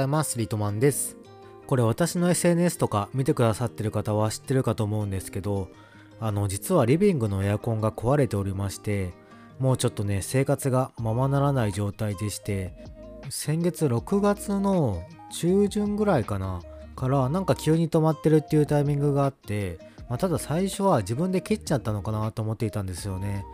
ございます。リトマンです。これ私の SNS とか見てくださってる方は知ってるかと思うんですけどあの実はリビングのエアコンが壊れておりましてもうちょっとね生活がままならない状態でして先月6月の中旬ぐらいかなからなんか急に止まってるっていうタイミングがあって、まあ、ただ最初は自分で切っちゃったのかなと思っていたんですよね。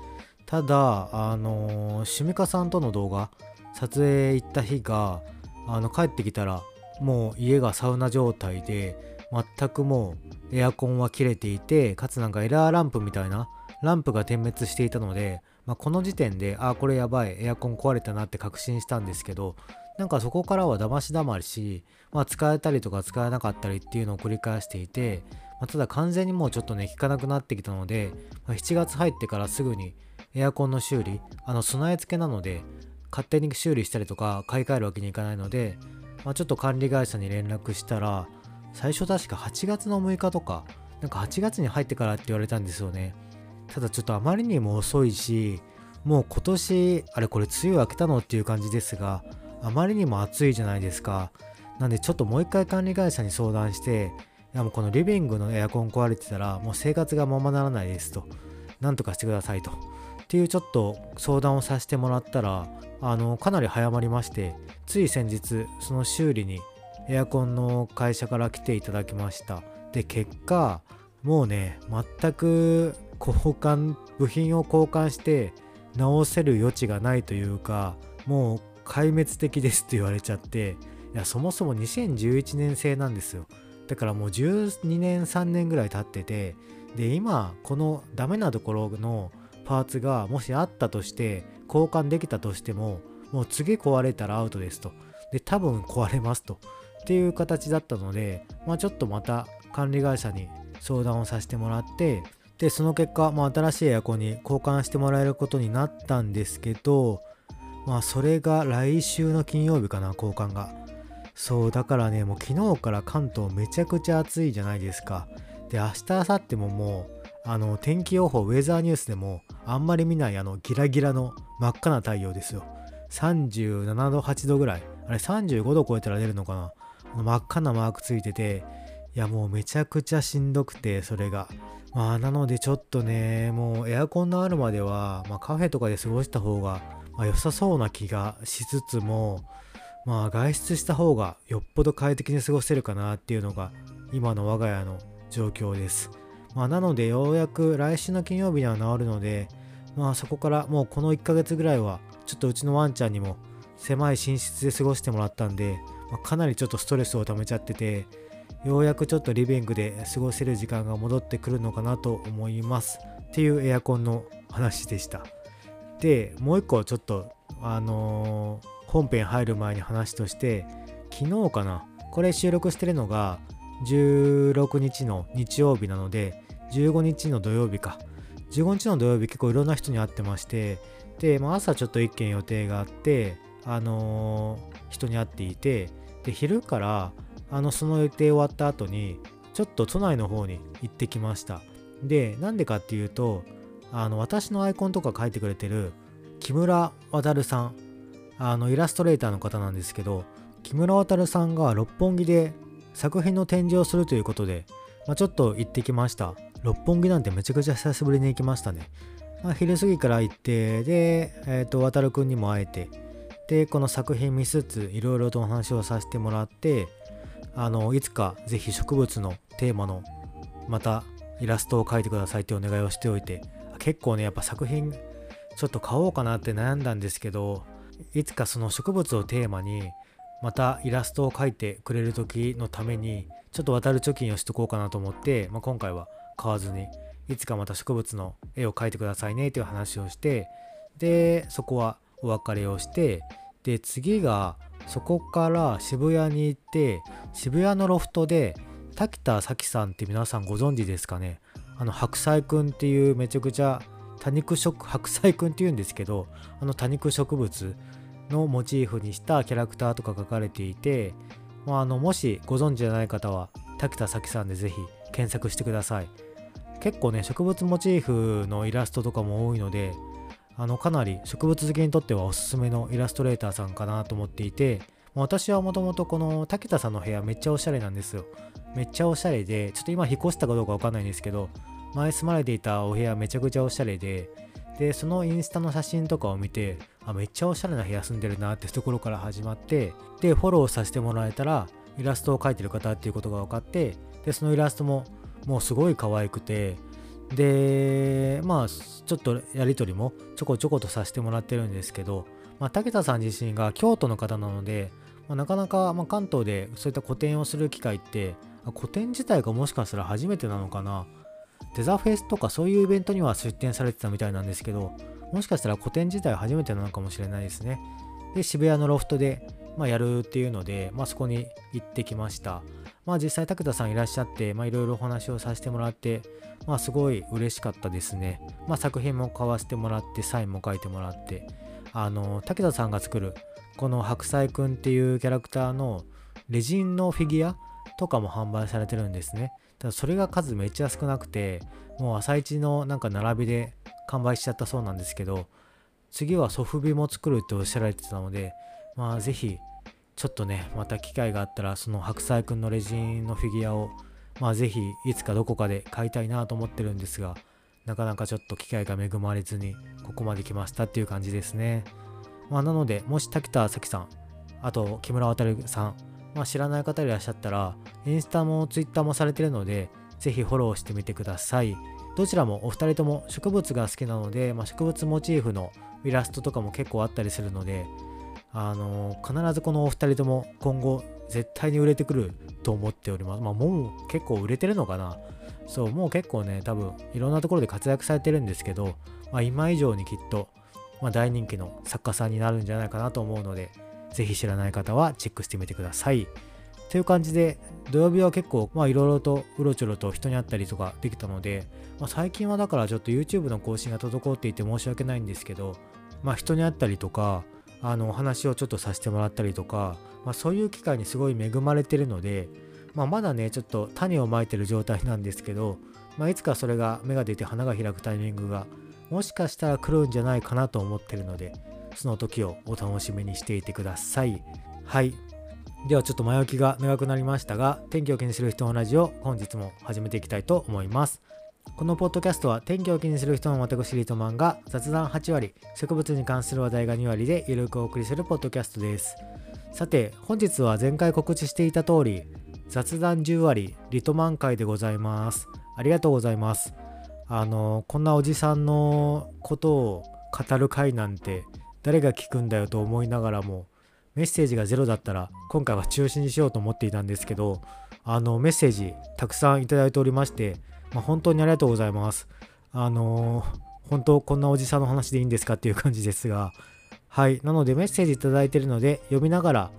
ただあのー、趣味家さんとの動画撮影行った日があの帰ってきたらもう家がサウナ状態で全くもうエアコンは切れていてかつなんかエラーランプみたいなランプが点滅していたので、まあ、この時点であこれやばいエアコン壊れたなって確信したんですけどなんかそこからはだましだまし、まあ、使えたりとか使えなかったりっていうのを繰り返していて、まあ、ただ完全にもうちょっとね効かなくなってきたので、ま、7月入ってからすぐにエアコンの修理あの備え付けなので勝手に修理したりとか買い替えるわけにいかないので、まあ、ちょっと管理会社に連絡したら最初確か8月の6日とかなんか8月に入ってからって言われたんですよね。ただちょっとあまりにも遅いしもう今年あれこれ梅雨明けたのっていう感じですがあまりにも暑いじゃないですか。なんでちょっともう一回管理会社に相談していやもこのリビングのエアコン壊れてたらもう生活がままならないですと。なんとかしてくださいと。っていうちょっと相談をさせてもらったらあのかなり早まりましてつい先日その修理にエアコンの会社から来ていただきました。で結果もうね全く交換部品を交換して直せる余地がないというかもう壊滅的ですって言われちゃっていやそもそも2011年製なんですよ。だからもう12年3年ぐらい経っててで今このダメなところのパーツがもしあったとして交換できたとしてももう次壊れたらアウトですと。で多分壊れますと。っていう形だったのでまあちょっとまた管理会社に相談をさせてもらってでその結果、まあ、新しいエアコンに交換してもらえることになったんですけどまあそれが来週の金曜日かな交換が。そうだからねもう昨日から関東めちゃくちゃ暑いじゃないですか。で明日明後日ももうあの天気予報ウェザーニュースでもあんまり見ないあのギラギラの真っ赤な太陽ですよ。37度8度ぐらい。あれ35度超えたら出るのかな。真っ赤なマークついてていやもうめちゃくちゃしんどくてそれが。まあなのでちょっとねもうエアコンのあるまでは、まあ、カフェとかで過ごした方が、ま、良さそうな気がしつつもまあ外出した方がよっぽど快適に過ごせるかなっていうのが今の我が家の状況です。まあなのでようやく来週の金曜日には治るのでまあそこからもうこの1ヶ月ぐらいはちょっとうちのワンちゃんにも狭い寝室で過ごしてもらったんで、まあ、かなりちょっとストレスを溜めちゃっててようやくちょっとリビングで過ごせる時間が戻ってくるのかなと思います。っていうエアコンの話でした。でもう一個ちょっとあのー本編入る前に話として昨日かなこれ収録してるのが16日の日曜日なので15日の土曜日か。15日の土曜日結構いろんな人に会ってましてで、まあ、朝ちょっと1件予定があってあのー人に会っていてで昼からあのその予定終わった後にちょっと都内の方に行ってきました。でなんでかっていうとあの私のアイコンとか書いてくれてる木村渉さん。あのイラストレーターの方なんですけど木村渉さんが六本木で作品の展示をするということで、まあ、ちょっと行ってきました。六本木なんてめちゃくちゃ久しぶりに行きましたね、まあ、昼過ぎから行ってでえっ、と渉くんにも会えてでこの作品見つついろいろとお話をさせてもらってあのいつかぜひ植物のテーマのまたイラストを描いてくださいってお願いをしておいて結構ねやっぱ作品ちょっと買おうかなって悩んだんですけどいつかその植物をテーマにまたイラストを描いてくれる時のためにちょっと渡る貯金をしとこうかなと思って、まあ、今回は買わずにいつかまた植物の絵を描いてくださいねという話をしてでそこはお別れをしてで次がそこから渋谷に行って渋谷のロフトで滝田咲さんって皆さんご存知ですかね？あの白菜くんっていうめちゃくちゃ多肉植白菜くんっていうんですけどあの多肉植物のモチーフにしたキャラクターとか書かれていて、まあ、あのもしご存知じゃない方は滝田咲さんでぜひ検索してください。結構ね植物モチーフのイラストとかも多いのであのかなり植物好きにとってはおすすめのイラストレーターさんかなと思っていて私はもともとこの竹田さんの部屋めっちゃおしゃれなんですよ。めっちゃおしゃれで、ちょっと今引っ越したかどうかわかんないんですけど、前住まれていたお部屋めちゃくちゃおしゃれで、で、そのインスタの写真とかを見て、あ、めっちゃおしゃれな部屋住んでるなってところから始まって、で、フォローさせてもらえたら、イラストを描いてる方っていうことが分かって、で、そのイラストももうすごい可愛くて、で、まあ、ちょっとやり取りもちょこちょことさせてもらってるんですけど、まあ、武田さん自身が京都の方なので、まあ、なかなか、ま関東でそういった個展をする機会って個展自体がもしかしたら初めてなのかな。デザフェスとかそういうイベントには出展されてたみたいなんですけどもしかしたら個展自体初めてなのかもしれないですね。で渋谷のロフトで、まあ、やるっていうので、まあ、そこに行ってきました。まあ実際武田さんいらっしゃってまあいろいろお話をさせてもらってまあすごい嬉しかったですねまあ作品も買わせてもらってサインも書いてもらってあの武田さんが作るこの白菜くんっていうキャラクターのレジンのフィギュアとかも販売されてるんですね。ただそれが数めっちゃ少なくて、もう朝一のなんか並びで完売しちゃったそうなんですけど、次はソフビも作るっておっしゃられてたので、まあぜひ、ちょっとね、また機会があったら、その白菜くんのレジンのフィギュアを、まあぜひ、いつかどこかで買いたいなと思ってるんですが、なかなかちょっと機会が恵まれずに、ここまで来ましたっていう感じですね。まあ、なので、もし滝田咲さん、あと木村渉さん、まあ、知らない方いらっしゃったら、インスタもツイッターもされてるので、ぜひフォローしてみてください。どちらもお二人とも植物が好きなので、まあ、植物モチーフのイラストとかも結構あったりするので、あの、必ずこのお二人とも今後絶対に売れてくると思っております。まあ、もう結構売れてるのかなそう、もう結構ね、多分いろんなところで活躍されてるんですけど、まあ、今以上にきっとまあ、大人気の作家さんになるんじゃないかなと思うので、ぜひ知らない方はチェックしてみてください。という感じで、土曜日は結構、まあいろいろとうろちょろと人に会ったりとかできたので、まあ、最近はだからちょっと YouTube の更新が滞っていて申し訳ないんですけど、まあ人に会ったりとか、あのお話をちょっとさせてもらったりとか、まあ、そういう機会にすごい恵まれてるので、まあ、まだねちょっと種をまいてる状態なんですけど、まあ、いつかそれが芽が出て花が開くタイミングがもしかしたら来るんじゃないかなと思ってるので、その時をお楽しみにしていてください。はい。ではちょっと前置きが長くなりましたが、天気を気にする人のラジオ、本日も始めていきたいと思います。このポッドキャストは天気を気にする人の私リートマンが雑談8割、植物に関する話題が2割でゆるくお送りするポッドキャストです。さて、本日は前回告知していた通り、雑談10割リトマン会でございます。ありがとうございます。あのこんなおじさんのことを語る回なんて誰が聞くんだよと思いながらもメッセージがゼロだったら今回は中止にしようと思っていたんですけどあのメッセージたくさんいただいておりまして、まあ、本当にありがとうございますあの本当こんなおじさんの話でいいんですかっていう感じですがはいなのでメッセージいただいてるので読みながら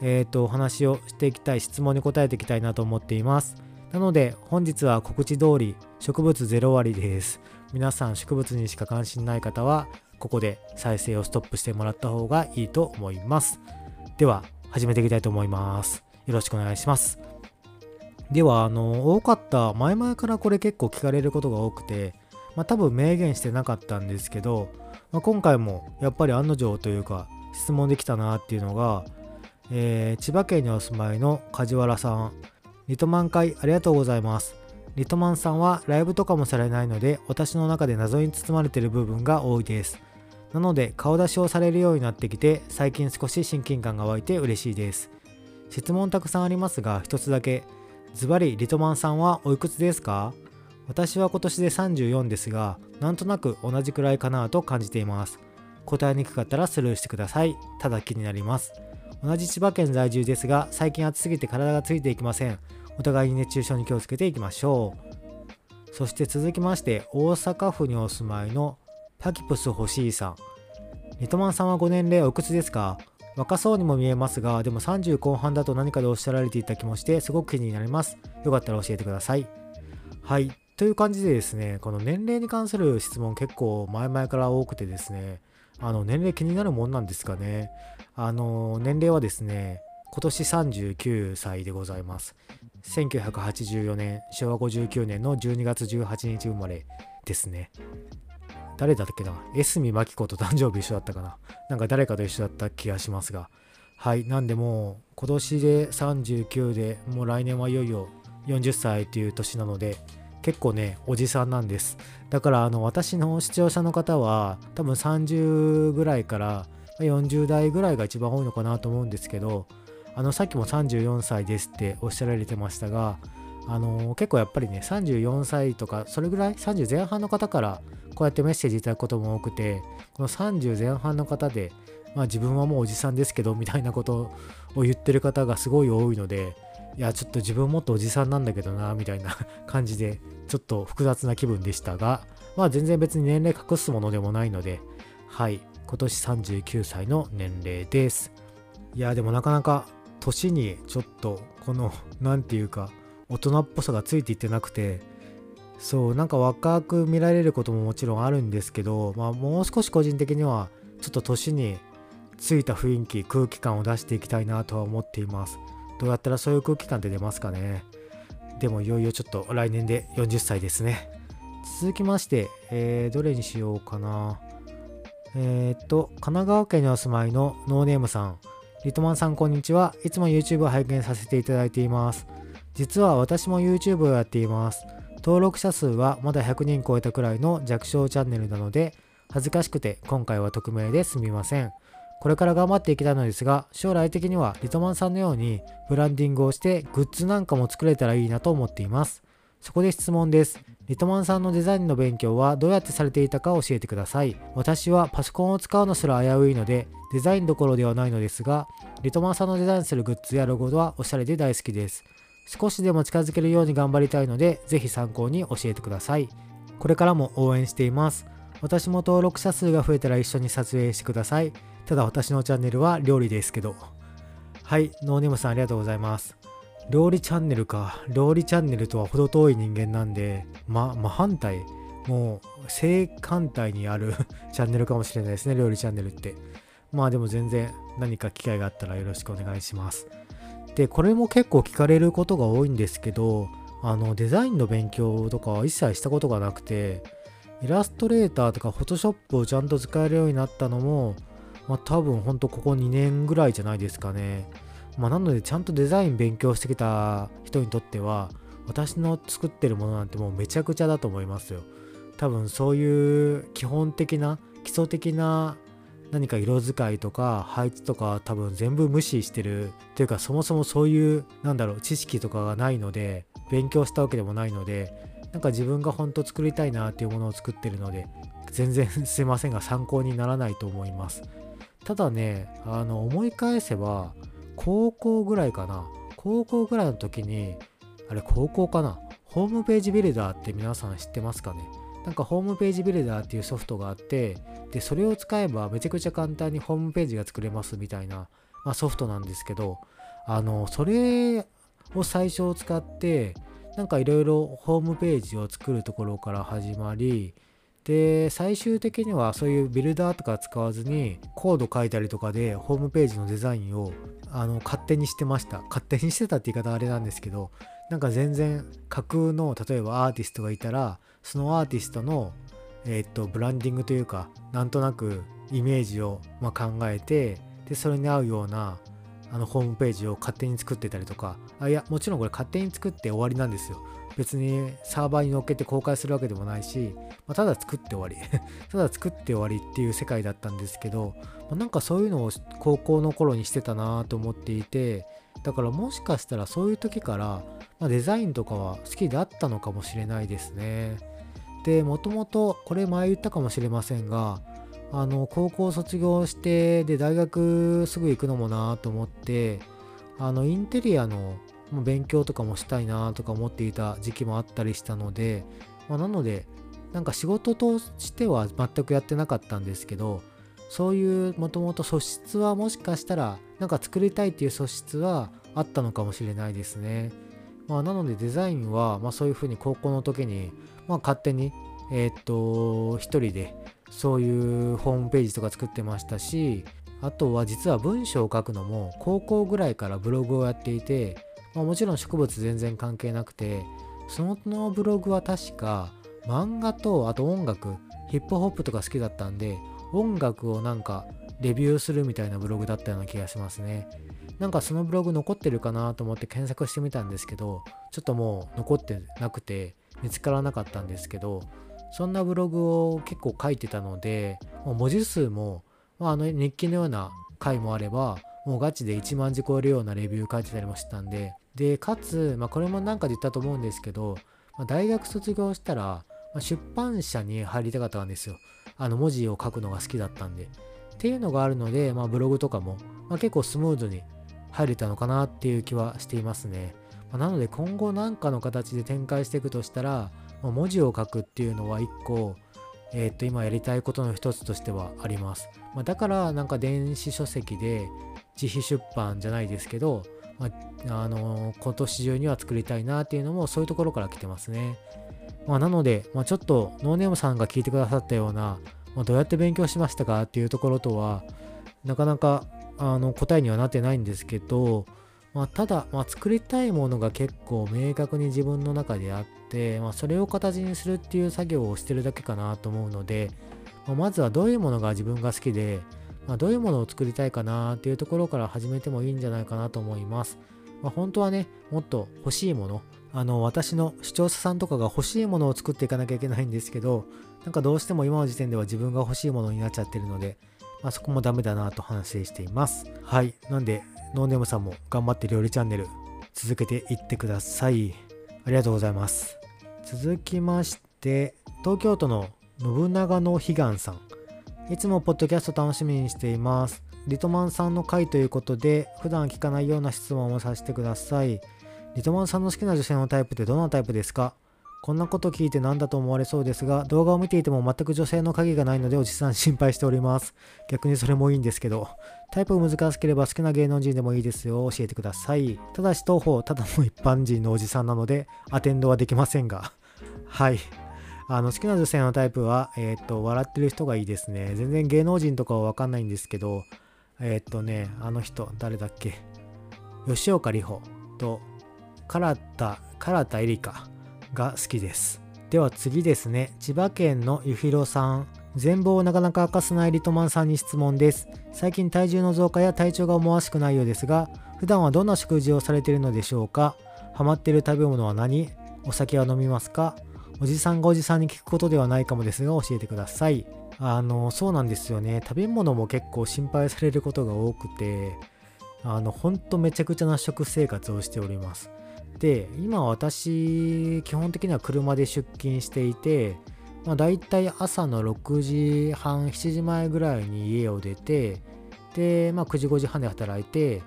えっ、ー、とお話をしていきたい質問に答えていきたいなと思っていますなので本日は告知通り植物0割です。皆さん植物にしか関心ない方はここで再生をストップしてもらった方がいいと思います。では始めていきたいと思います。よろしくお願いします。では、あの、多かった、前々からこれ結構聞かれることが多くて、まあ多分明言してなかったんですけど、まあ、今回もやっぱり案の定というか質問できたなっていうのが、えー、千葉県にお住まいの梶原さん、リトマン会ありがとうございます。リトマンさんはライブとかもされないので私の中で謎に包まれている部分が多いです。なので顔出しをされるようになってきて最近少し親近感が湧いて嬉しいです。質問たくさんありますが一つだけ。ズバリリトマンさんはおいくつですか？私は今年で34ですがなんとなく同じくらいかなと感じています。答えにくかったらスルーしてください。ただ気になります。同じ千葉県在住ですが最近暑すぎて体がついていきません。お互いに熱中症に気をつけていきましょう。そして続きまして、大阪府にお住まいのパキプス欲しいさん。リトマンさんはご年齢おいくつですか？若そうにも見えますが、でも30後半だと何かでおっしゃられていた気もして、すごく気になります。よかったら教えてください。はい。という感じでですね、この年齢に関する質問結構前々から多くてですね、あの、年齢気になるもんなんですかね。あの、年齢はですね、今年39歳でございます。1984年、昭和59年の12月18日生まれですね。誰だっけな？エスミマキコと誕生日一緒だったかな？なんか誰かと一緒だった気がしますが。はいなんでもう今年で39でもう来年はいよいよ40歳っていう年なので結構ねおじさんなんです。だからあの私の視聴者の方は多分30ぐらいから40代ぐらいが一番多いのかなと思うんですけどあのさっきも34歳ですっておっしゃられてましたがあの結構やっぱりね34歳とかそれぐらい30前半の方からこうやってメッセージいただくことも多くてこの30前半の方でまあ自分はもうおじさんですけどみたいなことを言ってる方がすごい多いのでいやちょっと自分もっとおじさんなんだけどなみたいな感じでちょっと複雑な気分でしたがまあ全然別に年齢隠すものでもないのではい今年39歳の年齢です。いやでもなかなか年にちょっとこの何て言うか大人っぽさがついていってなくてそうなんか若く見られることももちろんあるんですけど、まあ、もう少し個人的にはちょっと年についた雰囲気空気感を出していきたいなとは思っています。どうやったらそういう空気感って出ますかね。でもいよいよちょっと来年で40歳ですね。続きまして、えー、どれにしようかな。えー、っと神奈川県にお住まいのノーネームさん。リトマンさんこんにちは。いつも YouTube を拝見させていただいています。実は私も YouTube をやっています登録者数はまだ100人超えたくらいの弱小チャンネルなので恥ずかしくて今回は匿名ですみませんこれから頑張っていきたいのですが、将来的にはリトマンさんのようにブランディングをしてグッズなんかも作れたらいいなと思っています。そこで質問です。リトマンさんのデザインの勉強はどうやってされていたか教えてください。私はパソコンを使うのすら危ういので、デザインどころではないのですが、リトマンさんのデザインするグッズやロゴはおしゃれで大好きです。少しでも近づけるように頑張りたいので、ぜひ参考に教えてください。これからも応援しています。私も登録者数が増えたら一緒に撮影してください。ただ私のチャンネルは料理ですけど。はい、ノーネムさんありがとうございます。料理チャンネルか。料理チャンネルとは程遠い人間なんで、ま、真反対。もう正反対にある チャンネルかもしれないですね、料理チャンネルって。まあでも全然何か機会があったらよろしくお願いします。で、これも結構聞かれることが多いんですけど、あのデザインの勉強とかは一切したことがなくて、イラストレーターとかフォトショップをちゃんと使えるようになったのもまあ多分ほんとここ2年ぐらいじゃないですかね。まあなのでちゃんとデザイン勉強してきた人にとっては私の作ってるものなんてもうめちゃくちゃだと思いますよ。多分そういう基本的な基礎的な何か色使いとか配置とか多分全部無視してるっていうかそもそもそういうなんだろう知識とかがないので勉強したわけでもないのでなんか自分が本当作りたいなっていうものを作ってるので全然すいませんが参考にならないと思います。ただね、あの、思い返せば、高校ぐらいかな。高校ぐらいの時に、あれ、高校かな。ホームページビルダーって皆さん知ってますかねなんかホームページビルダーっていうソフトがあって、で、それを使えばめちゃくちゃ簡単にホームページが作れますみたいな、まあ、ソフトなんですけど、あの、それを最初使って、なんかいろいろホームページを作るところから始まり、で最終的にはそういうビルダーとか使わずにコード書いたりとかでホームページのデザインをあの勝手にしてました。勝手にしてたって言い方あれなんですけどなんか全然架空の例えばアーティストがいたらそのアーティストのえ、っとブランディングというかなんとなくイメージをま考えてでそれに合うようなあのホームページを勝手に作ってたりとかあいやもちろんこれ勝手に作って終わりなんですよ。別にサーバーに乗っけて公開するわけでもないし、まあ、ただ作って終わり。ただ作って終わりっていう世界だったんですけど、まあ、なんかそういうのを高校の頃にしてたなと思っていてだからもしかしたらそういう時から、まあ、デザインとかは好きであったのかもしれないですね。でもともとこれ前言ったかもしれませんがあの高校卒業してで大学すぐ行くのもなと思ってあのインテリアの勉強とかもしたいなとか思っていた時期もあったりしたので、まあ、なのでなんか仕事としては全くやってなかったんですけどそういうもともと素質はもしかしたらなんか作りたいっていう素質はあったのかもしれないですね。まあ、なのでデザインは、まあ、そういうふうに高校の時に、まあ、勝手にえー、っと一人でそういうホームページとか作ってましたしあとは実は文章を書くのも高校ぐらいからブログをやっていてまあ、もちろん植物全然関係なくてそのブログは確か漫画とあと音楽ヒップホップとか好きだったんで音楽をなんかレビューするみたいなブログだったような気がしますね。なんかそのブログ残ってるかなと思って検索してみたんですけど、ちょっともう残ってなくて見つからなかったんですけど、そんなブログを結構書いてたので、文字数も、まあ、あの日記のような回もあれば、もうガチで1万字超えるようなレビュー書いてたりもしたんで、で、かつ、まあ、これもなんかで言ったと思うんですけど、まあ、大学卒業したら、ま、出版社に入りたかったんですよ。あの文字を書くのが好きだったんで。っていうのがあるので、まあ、ブログとかも、ま、結構スムーズに入れたのかなっていう気はしていますね。ま、なので今後何かの形で展開していくとしたら、ま、文字を書くっていうのは一個、えー、っと今やりたいことの一つとしてはあります。まあ、だからなんか電子書籍で自費出版じゃないですけど、まあ、あのー、今年中には作りたいなっていうのもそういうところから来てますね。まあ、なので、ま、ちょっとノーネームさんが聞いてくださったような、ま、どうやって勉強しましたかっていうところとはなかなかあの答えにはなってないんですけど、まあ、ただ、まあ、作りたいものが結構明確に自分の中であって、まあ、それを形にするっていう作業をしてるだけかなと思うので、まあ、まずはどういうものが自分が好きで、まあ、どういうものを作りたいかなっていうところから始めてもいいんじゃないかなと思います。まあ、本当はね、もっと欲しいもの、あの、私の視聴者さんとかが欲しいものを作っていかなきゃいけないんですけど、なんかどうしても今の時点では自分が欲しいものになっちゃってるので、まあ、そこもダメだなと反省しています。はい。なんで、ノーネームさんも頑張って料理チャンネル続けていってください。ありがとうございます。続きまして、東京都の信長の悲願さん。いつもポッドキャスト楽しみにしています。リトマンさんの回ということで、普段聞かないような質問をさせてください。リトマンさんの好きな女性のタイプってどんなタイプですか？こんなこと聞いて何だと思われそうですが、動画を見ていても全く女性の影がないのでおじさん心配しております。逆にそれもいいんですけど、タイプ難しければ好きな芸能人でもいいですよ。教えてください。ただし当方、ただの一般人のおじさんなので、アテンドはできませんが。はい。あの、好きな女性のタイプは、えっ、と、笑ってる人がいいですね。全然芸能人とかはわかんないんですけど、えっ、とね、あの人、誰だっけ？吉岡里帆と、唐田、唐田絵里香。が好きです。では次ですね、千葉県のゆひろさん。全貌をなかなか明かさないリトマンさんに質問です。最近体重の増加や体調が思わしくないようですが、普段はどんな食事をされているのでしょうか？ハマっている食べ物は何？お酒は飲みますか？おじさんがおじさんに聞くことではないかもですが教えてください。あの、そうなんですよね。食べ物も結構心配されることが多くて、あの、ほんとめちゃくちゃな食生活をしております。で今私基本的には車で出勤していて、まあ、大体朝の6時半7時前ぐらいに家を出てで、まあ、9時5時半で働いて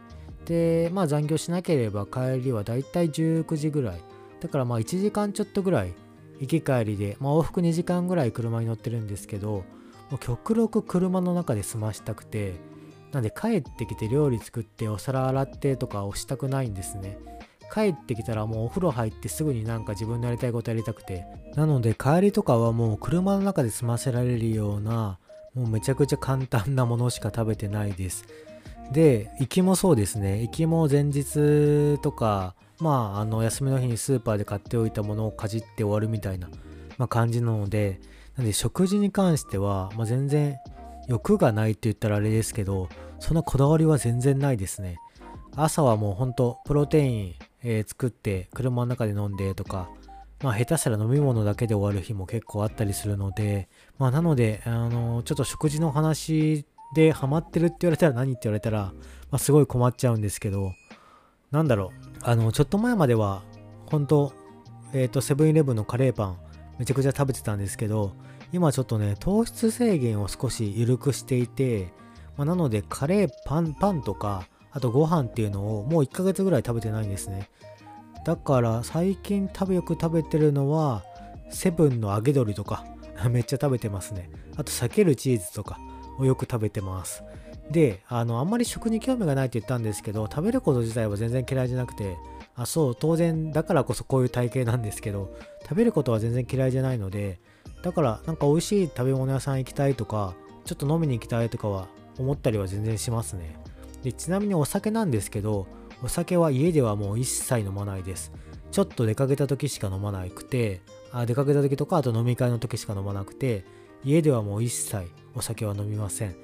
で、まあ、残業しなければ帰りは大体19時ぐらい。だからまあ1時間ちょっとぐらい行き帰りで、まあ、往復2時間ぐらい車に乗ってるんですけどもう極力車の中で済ましたくてなんで帰ってきて料理作ってお皿洗ってとかをしたくないんですね。帰ってきたらもうお風呂入ってすぐになんか自分のやりたいことやりたくて。なので帰りとかはもう車の中で済ませられるような、もうめちゃくちゃ簡単なものしか食べてないです。で、行きもそうですね。行きも前日とか、まあ、あの、休みの日にスーパーで買っておいたものをかじって終わるみたいな、まあ、感じなので、なんで食事に関しては、まあ、全然欲がないって言ったらあれですけど、そんなこだわりは全然ないですね。朝はもうほんとプロテインえー、作って車の中で飲んでとか、まあ下手したら飲み物だけで終わる日も結構あったりするので、まあなので、あの、ちょっと食事の話でハマってるって言われたら何って言われたら、まあすごい困っちゃうんですけど、なんだろう、あの、ちょっと前までは、本当えっ、ー、と、セブンイレブンのカレーパン、めちゃくちゃ食べてたんですけど、今ちょっとね、糖質制限を少し緩くしていて、まあ、なのでカレーパン、パンとか、あとご飯っていうのをもう1ヶ月ぐらい食べてないんですね。だから最近食べよく食べてるのはセブンの揚げ鶏とか めっちゃ食べてますね。あと避けるチーズとかをよく食べてます。で、あの、あんまり食に興味がないって言ったんですけど、食べること自体は全然嫌いじゃなくて、あ、そう、当然、だからこそこういう体型なんですけど、食べることは全然嫌いじゃないので、だからなんか美味しい食べ物屋さん行きたいとか、ちょっと飲みに行きたいとかは思ったりは全然しますね。でちなみにお酒なんですけどお酒は家ではもう一切飲まないです。ちょっと出かけた時しか飲まなくてあ出かけた時とかあと飲み会の時しか飲まなくて家ではもう一切お酒は飲みません。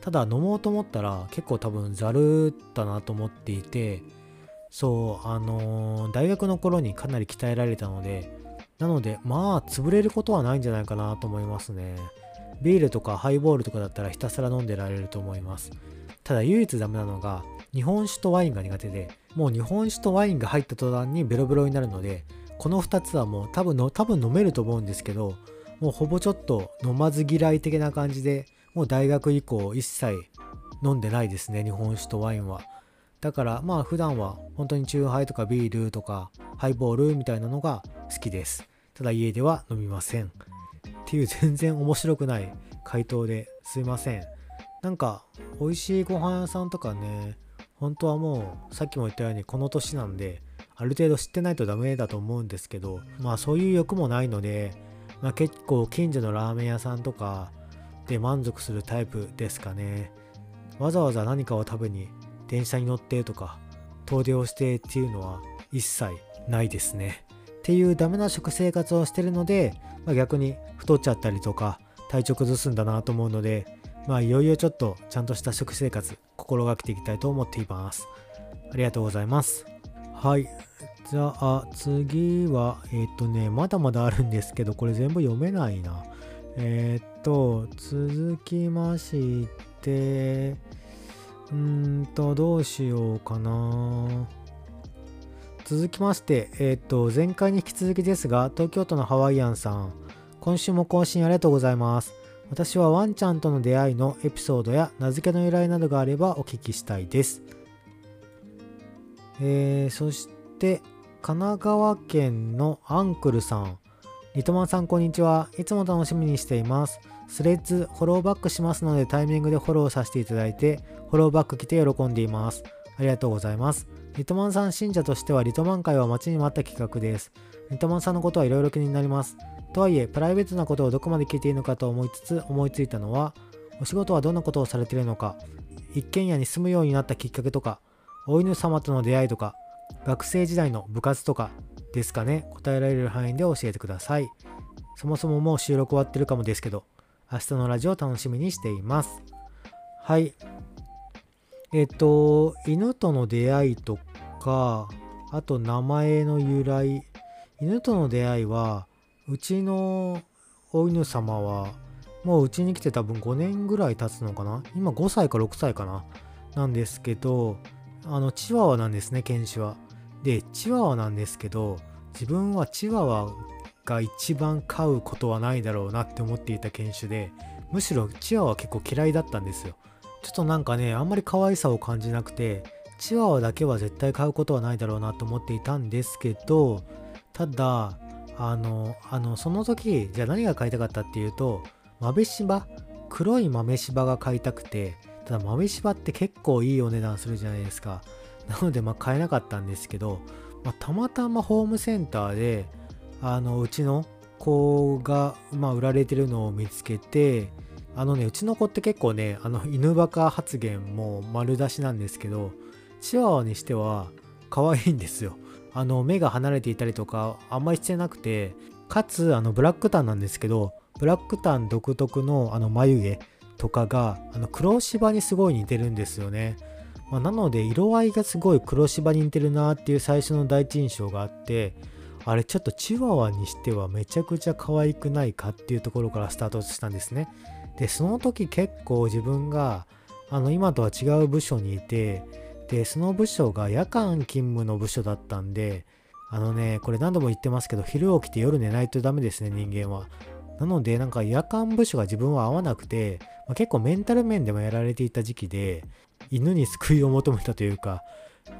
ただ飲もうと思ったら結構多分ざるだなと思っていてそうあのー、大学の頃にかなり鍛えられたのでなのでまあ潰れることはないんじゃないかなと思いますね。ビールとかハイボールとかだったらひたすら飲んでられると思います。ただ唯一ダメなのが日本酒とワインが苦手でもう日本酒とワインが入った途端にベロベロになるのでこの2つはもう多分の多分飲めると思うんですけどもうほぼちょっと飲まず嫌い的な感じでもう大学以降一切飲んでないですね日本酒とワインは。だからまあ普段は本当にチューハイとかビールとかハイボールみたいなのが好きです。ただ家では飲みません。っていう全然面白くない回答ですいません。なんか美味しいご飯屋さんとかね本当はもうさっきも言ったようにこの年なんである程度知ってないとダメだと思うんですけどまあそういう欲もないので、まあ、結構近所のラーメン屋さんとかで満足するタイプですかねわざわざ何かを食べに電車に乗ってとか遠出をしてっていうのは一切ないですね。っていうダメな食生活をしてるので、まあ、逆に太っちゃったりとか体調崩すんだなと思うのでまあいよいよちょっとちゃんとした食生活心がけていきたいと思っています。ありがとうございます。はい。じゃあ次は、えっ、ー、とね、まだまだあるんですけど、これ全部読めないな。えっ、ー、と、続きまして、うーんと、どうしようかな。続きまして、えっ、ー、と、前回に引き続きですが、東京都のハワイアンさん、今週も更新ありがとうございます。私はワンちゃんとの出会いのエピソードや名付けの由来などがあればお聞きしたいです。えー、そして、神奈川県のアンクルさん。リトマンさんこんにちは。いつも楽しみにしています。スレッズフォローバックしますのでタイミングでフォローさせていただいて、フォローバック来て喜んでいます。ありがとうございます。リトマンさん信者としてはリトマン会は待ちに待った企画です。リトマンさんのことはいろいろ気になります。とはいえ、プライベートなことをどこまで聞いていいのかと思いつつ思いついたのは、お仕事はどんなことをされているのか、一軒家に住むようになったきっかけとか、お犬様との出会いとか、学生時代の部活とかですかね、答えられる範囲で教えてください。そもそももう収録終わってるかもですけど、明日のラジオ楽しみにしています。はい。えっ、と、犬との出会いとか、あと名前の由来。犬との出会いは、うちのお犬様は、もううちに来て多分5年ぐらい経つのかな？今5歳か6歳かな？なんですけど、あの、チワワなんですね、犬種は。で、チワワなんですけど、自分はチワワが一番飼うことはないだろうなって思っていた犬種でむしろチワワ結構嫌いだったんですよ。ちょっとなんかねあんまり可愛さを感じなくてチワワだけは絶対買うことはないだろうなと思っていたんですけどただあのあのその時じゃあ何が買いたかったっていうと豆柴。黒い豆柴が買いたくてただ豆柴って結構いいお値段するじゃないですか。なのでまあ買えなかったんですけど、まあ、たまたまホームセンターであのうちの子が、まあ、売られてるのを見つけてあのねうちの子って結構ねあの犬バカ発言も丸出しなんですけどチワワにしては可愛いんですよ。あの目が離れていたりとかあんまりしてなくてかつあのブラックタンなんですけどブラックタン独特のあの眉毛とかがあの黒芝にすごい似てるんですよね、まあ、なので色合いがすごい黒芝に似てるなっていう最初の第一印象があってあれちょっとチワワにしてはめちゃくちゃ可愛くないかっていうところからスタートしたんですね。で、その時結構自分があの今とは違う部署にいて、で、その部署が夜間勤務の部署だったんで、あのね、これ何度も言ってますけど、昼起きて夜寝ないとダメですね、人間は。なので、なんか夜間部署が自分は合わなくて、まあ、結構メンタル面でもやられていた時期で、犬に救いを求めたというか、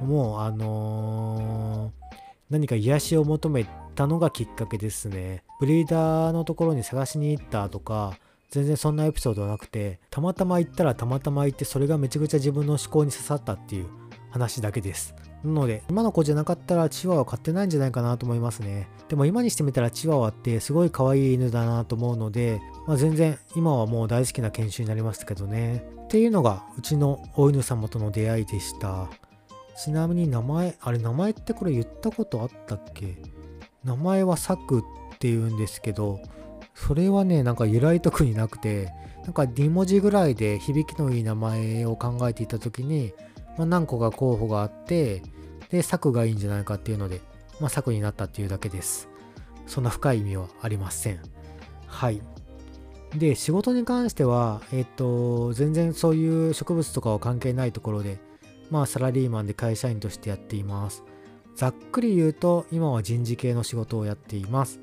もうあのー何か癒しを求めたのがきっかけですね。ブリーダーのところに探しに行ったとか、全然そんなエピソードはなくて、たまたま行ったらたまたま行って、それがめちゃくちゃ自分の思考に刺さったっていう話だけです。なので、今の子じゃなかったらチワワ買ってないんじゃないかなと思いますね。でも今にしてみたらチワワってすごい可愛い犬だなと思うので、まあ、全然今はもう大好きな犬種になりましたけどね。っていうのがうちのお犬様との出会いでした。ちなみに名前、あれ名前ってこれ言ったことあったっけ？名前はサクって言うんですけど、それはね、なんか由来特になくて、なんか2文字ぐらいで響きのいい名前を考えていた時に、まあ、何個か候補があって、で、作がいいんじゃないかっていうので、まあ、作になったっていうだけです。そんな深い意味はありません。はい。で、仕事に関しては、えっ、と、全然そういう植物とかは関係ないところで、まあ、サラリーマンで会社員としてやっています。ざっくり言うと、今は人事系の仕事をやっています。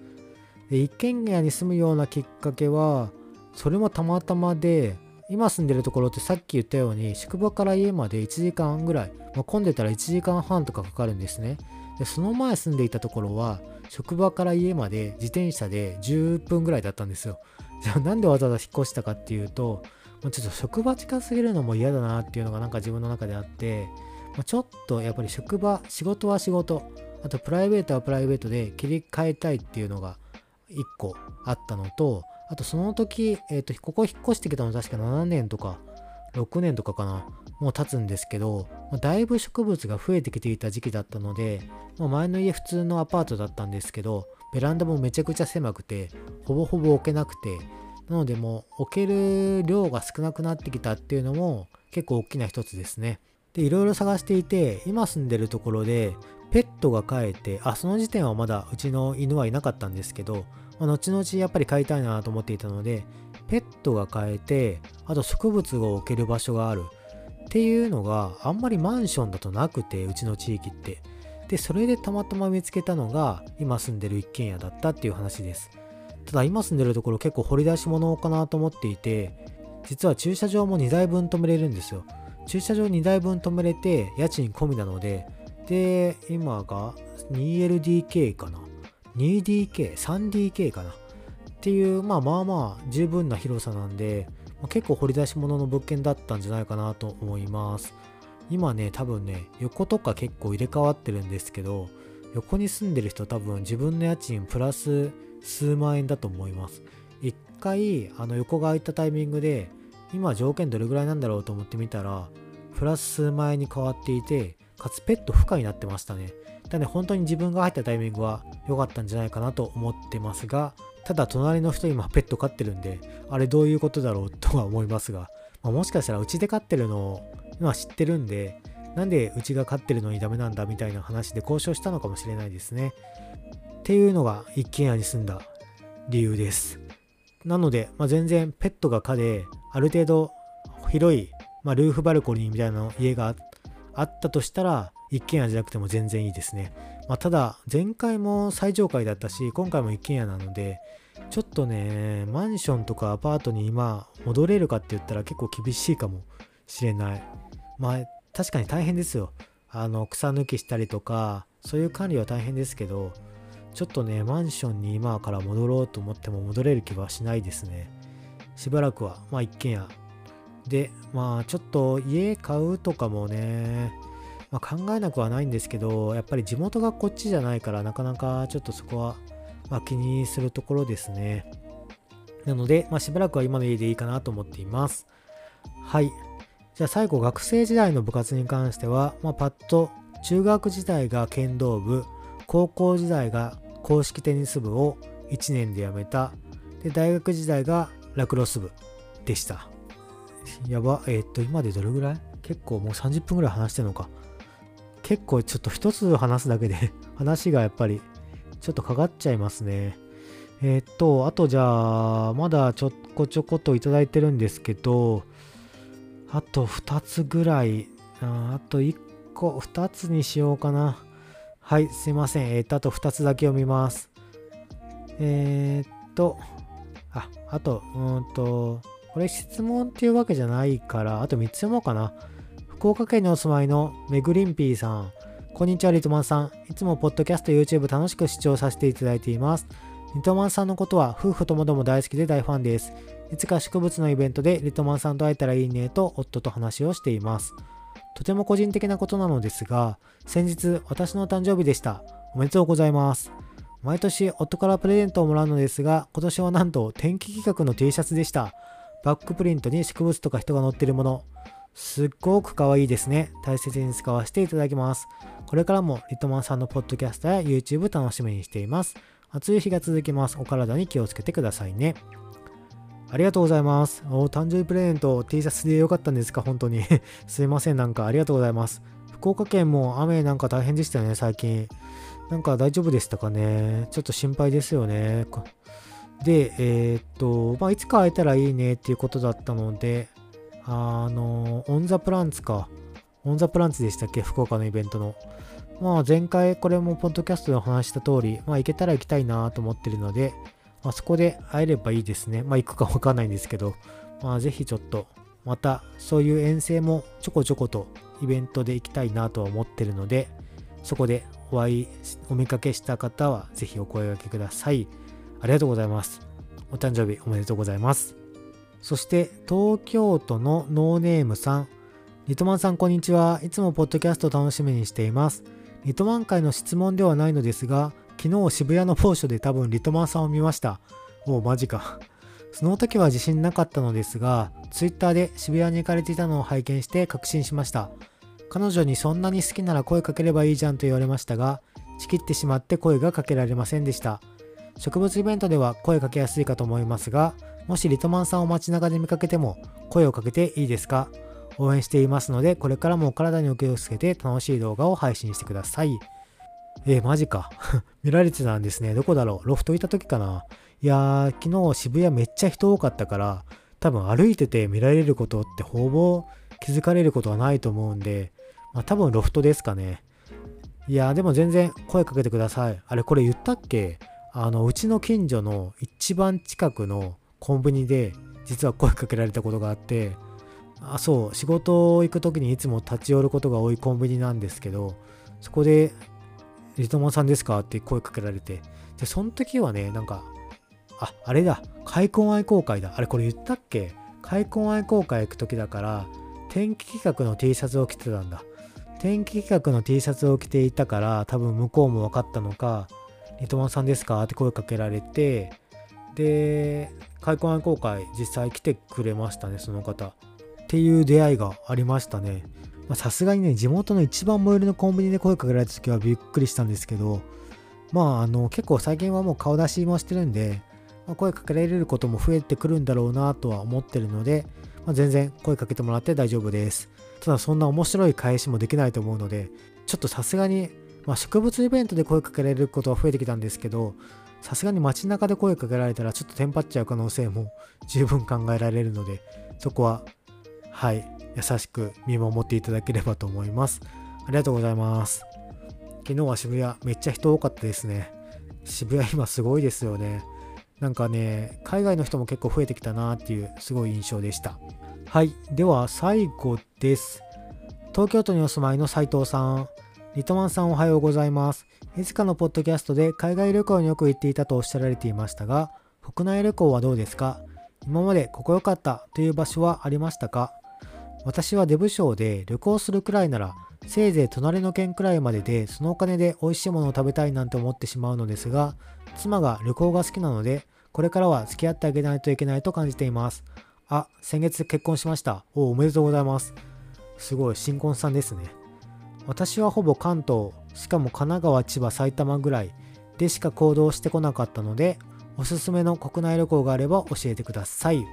で一軒家に住むようなきっかけはそれもたまたまで今住んでるところってさっき言ったように宿場から家まで1時間ぐらい、まあ、混んでたら1時間半とかかかるんですね。でその前住んでいたところは職場から家まで自転車で10分ぐらいだったんですよ。じゃあなんでわざわざ引っ越したかっていうともうちょっと職場近すぎるのも嫌だなっていうのがなんか自分の中であって、まあ、ちょっとやっぱり職場仕事は仕事。あとプライベートはプライベートで切り替えたいっていうのが1個あったのと、あとその時、えっ、ー、と、ここ引っ越してきたの確か7年とか6年とかかな、もう経つんですけど、だいぶ植物が増えてきていた時期だったので、まあ、前の家普通のアパートだったんですけど、ベランダもめちゃくちゃ狭くて、ほぼほぼ置けなくて、なのでもう置ける量が少なくなってきたっていうのも結構大きな一つですね。で、いろいろ探していて、今住んでるところで、ペットが飼えて、あ、その時点はまだうちの犬はいなかったんですけど、まあ、後々やっぱり飼いたいなと思っていたので、ペットが飼えて、あと植物を置ける場所があるっていうのがあんまりマンションだとなくて、うちの地域って。で、それでたまたま見つけたのが、今住んでる一軒家だったっていう話です。ただ今住んでるところ結構掘り出し物かなと思っていて、実は駐車場も2台分止めれるんですよ。駐車場2台分止めれて、家賃込みなので、で、今が 2LDK かな。2DK、3DK かな。っていう、まあまあまあ十分な広さなんで、結構掘り出し物の物件だったんじゃないかなと思います。今ね、多分ね、横とか結構入れ替わってるんですけど、横に住んでる人多分自分の家賃プラス数万円だと思います。一回、あの横が空いたタイミングで、今条件どれぐらいなんだろうと思ってみたら、プラス数万円に変わっていて、かつペット不可になってましたね。だね、本当に自分が入ったタイミングは良かったんじゃないかなと思ってますが、ただ隣の人今ペット飼ってるんで、あれどういうことだろうとは思いますが、まあ、もしかしたらうちで飼ってるのを今知ってるんで、なんでうちが飼ってるのにダメなんだみたいな話で交渉したのかもしれないですね。っていうのが一軒家に住んだ理由です。なので、まあ、全然ペットが飼で、ある程度広い、まあ、ルーフバルコニーみたいな家があったとしたら、一軒家じゃなくても全然いいですね。まあ、ただ、前回も最上階だったし、今回も一軒家なので、ちょっとね、マンションとかアパートに今戻れるかって言ったら結構厳しいかもしれない。まあ、確かに大変ですよ。あの、草抜きしたりとか、そういう管理は大変ですけど、ちょっとね、マンションに今から戻ろうと思っても戻れる気はしないですね。しばらくは、まあ一軒家。で、まあちょっと家買うとかもね、まあ、考えなくはないんですけど、やっぱり地元がこっちじゃないから、なかなかちょっとそこは、まあ、気にするところですね。なので、まあ、しばらくは今の家でいいかなと思っています。はい。じゃあ最後、学生時代の部活に関しては、まあ、パッと中学時代が剣道部、高校時代が公式テニス部を1年で辞めた、で、大学時代がラクロス部でした。やば、えー、っと、今でどれぐらい？結構もう30分ぐらい話してるのか。結構ちょっと一つ話すだけで 話がやっぱりちょっとかかっちゃいますね。えー、っと、あとじゃあ、まだちょこちょこといただいてるんですけど、あと2つぐらい、ああと1個、2つにしようかな。はい、すいません。えー、っと、あと2つだけ読みます。えー、っと、あ、あと、うんと、これ質問っていうわけじゃないから、あと3つ読もうかな。福岡県にお住まいのめぐりんぴーさん。こんにちは、リトマンさん。いつもポッドキャスト、YouTube 楽しく視聴させていただいています。リトマンさんのことは夫婦ともども大好きで大ファンです。いつか植物のイベントでリトマンさんと会えたらいいねと夫と話をしています。とても個人的なことなのですが、先日私の誕生日でした。おめでとうございます。毎年夫からプレゼントをもらうのですが、今年はなんと天気企画の T シャツでした。バックプリントに植物とか人が載ってるもの。すっごく可愛いですね。大切に使わせていただきます。これからもリトマンさんのポッドキャストや YouTube 楽しみにしています。暑い日が続きます。お体に気をつけてくださいね。ありがとうございます。お誕生日プレゼント T シャツでよかったんですか？本当に。すいません。なんかありがとうございます。福岡県も雨なんか大変でしたよね、最近。なんか大丈夫でしたかね？ちょっと心配ですよね。で、えー、っと、まあ、いつか会えたらいいねっていうことだったので、あの、オンザプランツか。オンザプランツでしたっけ？福岡のイベントの。まあ、前回これもポッドキャストでお話した通り、まあ、行けたら行きたいなと思ってるので、まあ、そこで会えればいいですね。まあ、行くかわかんないんですけど、まあ、ぜひちょっと、また、そういう遠征もちょこちょことイベントで行きたいなとは思ってるので、そこでお会い、お見かけした方は、ぜひお声掛けください。ありがとうございます。お誕生日おめでとうございます。そして、東京都のノーネームさん。リトマンさん、こんにちは。いつもポッドキャスト楽しみにしています。リトマン会の質問ではないのですが、昨日渋谷の某所で多分リトマンさんを見ました。おう、マジか。その時は自信なかったのですが、Twitter で渋谷に行かれていたのを拝見して確信しました。彼女にそんなに好きなら声かければいいじゃんと言われましたが、仕切ってしまって声がかけられませんでした。植物イベントでは声かけやすいかと思いますが、もしリトマンさんを街中で見かけても声をかけていいですか？応援していますので、これからも体にお気をつけて楽しい動画を配信してください。えー、マジか。見られてたんですね。どこだろう？ロフトいた時かな？いやー、昨日渋谷めっちゃ人多かったから、多分歩いてて見られることってほぼ気づかれることはないと思うんで、まあ多分ロフトですかね。いやー、でも全然声かけてください。あれこれ言ったっけ？あの、うちの近所の一番近くのコンビニで実は声かけられたことがあって、あそう仕事行く時にいつも立ち寄ることが多いコンビニなんですけどそこで「リトマンさんですか?」って声かけられてでその時はねなんかああれだ開墾愛好会だあれこれ言ったっけ開墾愛好会行く時だから天気企画の T シャツを着てたんだ天気企画の T シャツを着ていたから多分向こうも分かったのか「リトマンさんですか?」って声かけられてで開墾愛好会実際来てくれましたねその方っていう出会いがありましたね。さすがにね、地元の一番最寄りのコンビニで声かけられた時はびっくりしたんですけど、まあ、あの、結構最近はもう顔出しもしてるんで、まあ、声かけられることも増えてくるんだろうなとは思ってるので、まあ、全然声かけてもらって大丈夫です。ただそんな面白い返しもできないと思うので、ちょっとさすがに、まあ、植物イベントで声かけられることは増えてきたんですけど、さすがに街中で声かけられたらちょっとテンパっちゃう可能性も十分考えられるので、そこははい、優しく見守っていただければと思います。ありがとうございます。昨日は渋谷めっちゃ人多かったですね。渋谷今すごいですよね。なんかね、海外の人も結構増えてきたなっていうすごい印象でした。はい、では最後です。東京都にお住まいの斉藤さん。リトマンさんおはようございます。いつかのポッドキャストで海外旅行によく行っていたとおっしゃられていましたが、国内旅行はどうですか？今までここ良かったという場所はありましたか？私はデブ賞で旅行するくらいならせいぜい隣の県くらいまででそのお金で美味しいものを食べたいなんて思ってしまうのですが妻が旅行が好きなのでこれからは付き合ってあげないといけないと感じています。あ先月結婚しました。おおめでとうございます。すごい新婚さんですね。私はほぼ関東しかも神奈川千葉埼玉ぐらいでしか行動してこなかったのでおすすめの国内旅行があれば教えてください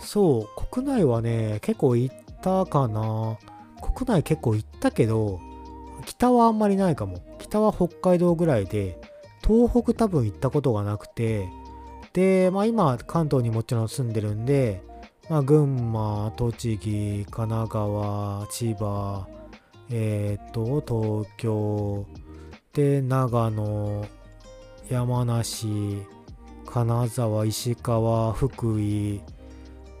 そう国内はね結構行ったかな国内結構行ったけど、北はあんまりないかも。北は北海道ぐらいで、東北多分行ったことがなくて、で、まあ今関東にもちろん住んでるんで、まあ群馬、栃木、神奈川、千葉、えっ、と、東京、で、長野、山梨、金沢、石川、福井、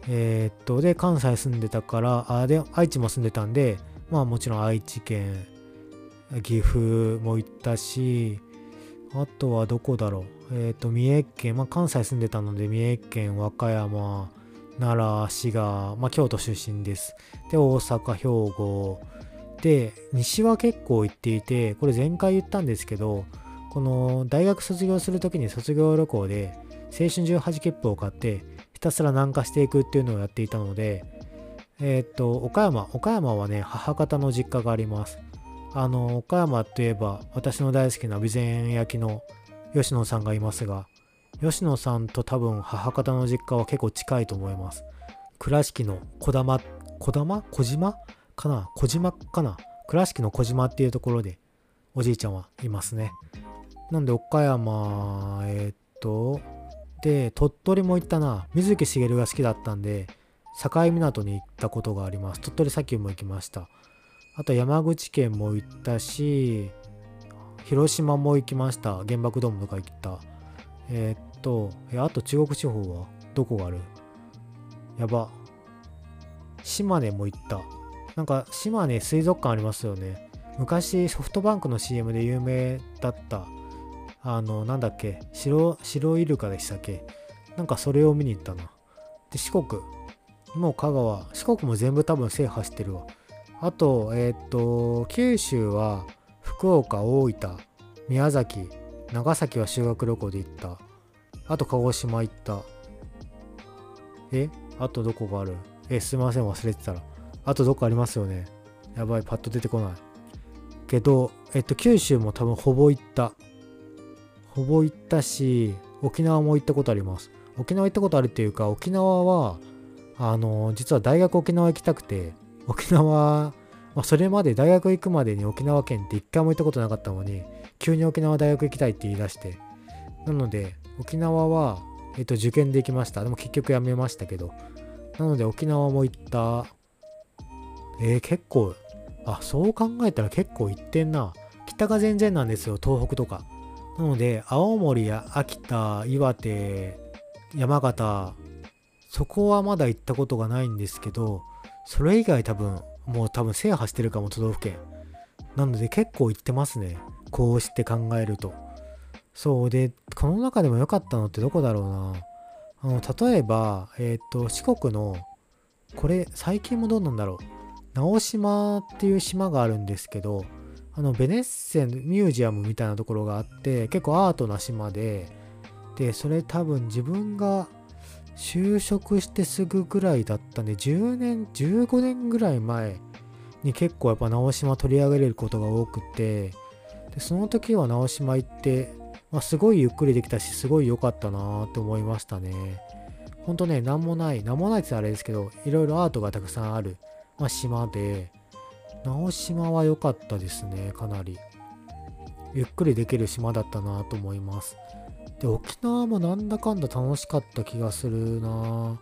えー、と、で、関西住んでたから、あ、で、愛知も住んでたんで、まあもちろん愛知県、岐阜も行ったし、あとはどこだろう。えっ、と、三重県、まあ関西住んでたので、三重県、和歌山、奈良、滋賀、まあ京都出身です。で、大阪、兵庫。で、西は結構行っていて、これ前回言ったんですけど、この大学卒業するときに卒業旅行で青春18切符を買ってひたすら南下していくっていうのをやっていたので、えっ、と、岡山、岡山はね、母方の実家があります。あの、岡山といえば、私の大好きな備前焼きの吉野さんがいますが、吉野さんと多分母方の実家は結構近いと思います。倉敷の小玉、小玉？小島？かな？小島かな？倉敷の小島っていうところでおじいちゃんはいますね。なんで岡山、えー、っと、で、鳥取も行ったな。水木しげるが好きだったんで、境港に行ったことがあります。鳥取砂丘も行きました。あと山口県も行ったし、広島も行きました。原爆ドームとか行った。えー、っと、あと中国地方はどこがある？やば。島根も行った。なんか島根水族館ありますよね。昔ソフトバンクの CM で有名だったあのなんだっけ白白イルカでしたっけ？なんかそれを見に行ったな。で四国。もう香川。四国も全部多分制覇してるわ。あとえっ、と九州は福岡大分宮崎長崎は修学旅行で行った。あと鹿児島行った。え？あとどこがある？えすいません忘れてたら。あとどこありますよねやばい、パッと出てこない。けど、えっと、九州も多分ほぼ行った。ほぼ行ったし、沖縄も行ったことあります。沖縄行ったことあるっていうか、沖縄は、あの、実は大学沖縄行きたくて、沖縄、まあ、それまで大学行くまでに沖縄県って一回も行ったことなかったのに、急に沖縄大学行きたいって言い出して、なので、沖縄は、えっと、受験で行きました。でも結局やめましたけど、なので沖縄も行ったえー、結構、あ、そう考えたら結構行ってんな。北が全然なんですよ、東北とか。なので、青森や秋田、岩手、山形、そこはまだ行ったことがないんですけど、それ以外多分、もう多分制覇してるかも、都道府県。なので結構行ってますね。こうして考えると。そうで、この中でも良かったのってどこだろうな。あの、例えば、えっ、ー、と、四国の、これ、最近もどうなんだろう。直島っていう島があるんですけどあのベネッセンミュージアムみたいなところがあって結構アートな島ででそれ多分自分が就職してすぐぐらいだったんで10年15年ぐらい前に結構やっぱ直島取り上げれることが多くてでその時は直島行って、まあ、すごいゆっくりできたしすごい良かったなって思いましたね。ほんとね何もない何もないってあれですけどいろいろアートがたくさんあるまあ、島で、直島は良かったですね、かなり。ゆっくりできる島だったなと思います。で、沖縄もなんだかんだ楽しかった気がするな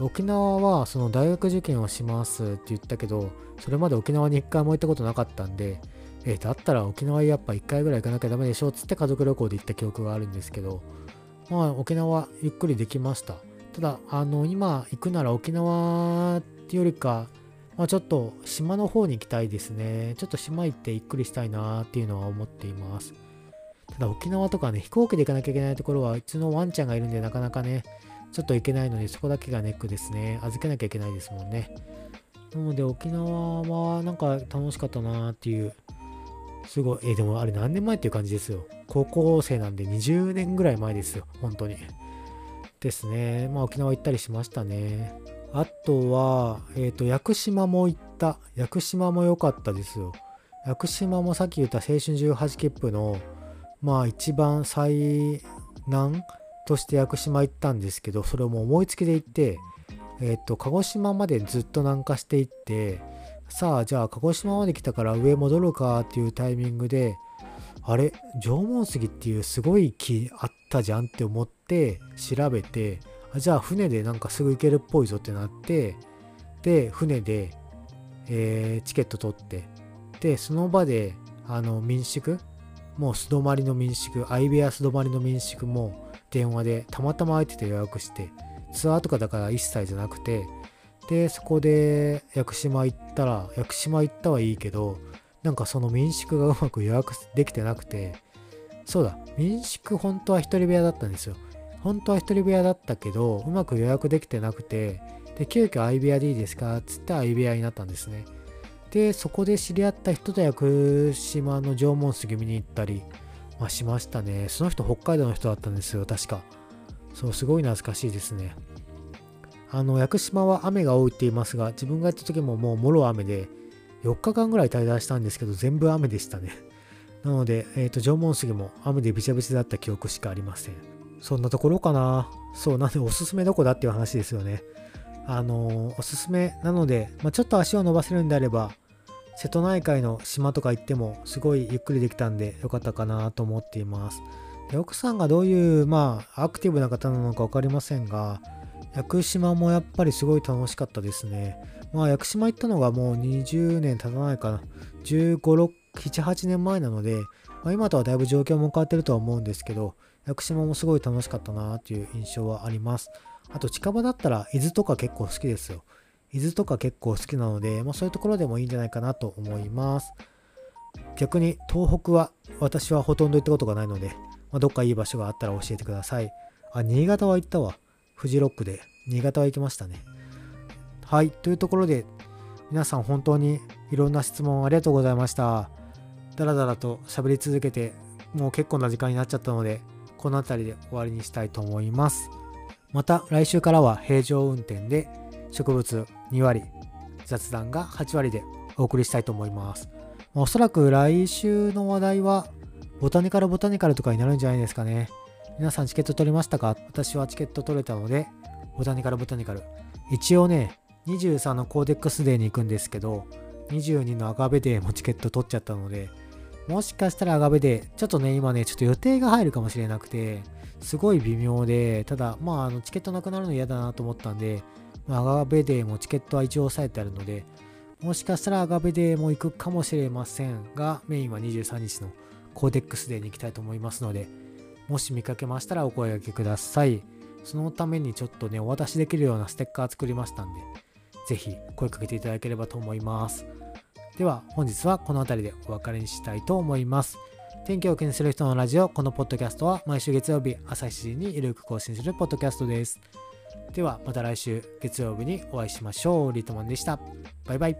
沖縄はその大学受験をしますって言ったけど、それまで沖縄に一回も行ったことなかったんで、え、だったら沖縄やっぱ一回ぐらい行かなきゃダメでしょっつって家族旅行で行った記憶があるんですけど、まあ沖縄ゆっくりできました。ただ、あの、今行くなら沖縄っていうよりか、まあ、ちょっと島の方に行きたいですね。ちょっと島行ってゆっくりしたいなっていうのは思っています。ただ沖縄とかね、飛行機で行かなきゃいけないところは、うちのワンちゃんがいるんでなかなかね、ちょっと行けないので、そこだけがネックですね。預けなきゃいけないですもんね。なので沖縄はなんか楽しかったなーっていう、すごい、えでもあれ何年前っていう感じですよ。高校生なんで20年ぐらい前ですよ。本当に。ですね。まあ沖縄行ったりしましたね。あとは、えっ、ー、と、屋久島も行った。屋久島も良かったですよ。屋久島もさっき言った青春18切符の、まあ一番最難として屋久島行ったんですけど、それも思いつきで行って、えっ、ー、と、鹿児島までずっと南下していって、さあ、じゃあ鹿児島まで来たから上戻るかっていうタイミングで、あれ縄文杉っていうすごい木あったじゃんって思って調べてじゃあ船でなんかすぐ行けるっぽいぞってなってで船で、えー、チケット取ってでその場であの民宿もう素泊まりの民宿相部屋素泊まりの民宿も電話でたまたま空いてて予約してツアーとかだから一切じゃなくてでそこで屋久島行ったら屋久島行ったはいいけどなんかその民宿がうまく予約できてなくてそうだ民宿本当は一人部屋だったんですよ。本当は一人部屋だったけど、うまく予約できてなくて、で、急遽相部屋でいいですか？っつって相部屋になったんですね。で、そこで知り合った人と屋久島の縄文杉見に行ったり、まあ、しましたね。その人北海道の人だったんですよ、確か。そう、すごい懐かしいですね。あの、屋久島は雨が多いって言いますが、自分が行った時ももうもろ雨で、4日間ぐらい滞在したんですけど、全部雨でしたね。なので、えっ、ー、と、縄文杉も雨でびちゃびちゃだった記憶しかありません。そんなところかな。そう、なんでおすすめどこだっていう話ですよね。あの、おすすめなので、まあ、ちょっと足を伸ばせるんであれば、瀬戸内海の島とか行ってもすごいゆっくりできたんでよかったかなと思っています。で奥さんがどういう、まあ、アクティブな方なのか分かりませんが、屋久島もやっぱりすごい楽しかったですね。まあ、屋久島行ったのがもう20年経たないかな。15、6、7、8年前なので、まあ、今とはだいぶ状況も変わってるとは思うんですけど、屋久島もすごい楽しかったなっていう印象はあります。あと近場だったら伊豆とか結構好きですよ。伊豆とか結構好きなので、まあ、そういうところでもいいんじゃないかなと思います。逆に東北は私はほとんど行ったことがないので、まあ、どっかいい場所があったら教えてください。あ、新潟は行ったわ。フジロックで。新潟は行きましたね。はい。というところで、皆さん本当にいろんな質問ありがとうございました。だらだらと喋り続けて、もう結構な時間になっちゃったので、この辺りで終わりにしたいと思います。また来週からは平常運転で植物2割、雑談が8割でお送りしたいと思います。おそらく来週の話題はボタニカルボタニカルとかになるんじゃないですかね。皆さんチケット取りましたか？私はチケット取れたので、ボタニカルボタニカル。一応ね、23のコーデックスデーに行くんですけど、22のアガベデーもチケット取っちゃったので、もしかしたらアガベデー、ちょっとね、今ね、ちょっと予定が入るかもしれなくて、すごい微妙で、ただ、まあ、あのチケットなくなるの嫌だなと思ったんで、まあ、アガベデーもチケットは一応押さえてあるので、もしかしたらアガベデーも行くかもしれませんが、メインは23日のコーデックスデーに行きたいと思いますので、もし見かけましたらお声掛けください。そのためにちょっとね、お渡しできるようなステッカー作りましたんで、ぜひ声かけていただければと思います。では本日はこの辺りでお別れにしたいと思います。天気を気にする人のラジオ、このポッドキャストは毎週月曜日朝7時にゆるく更新するポッドキャストです。ではまた来週月曜日にお会いしましょう。リトマンでした。バイバイ。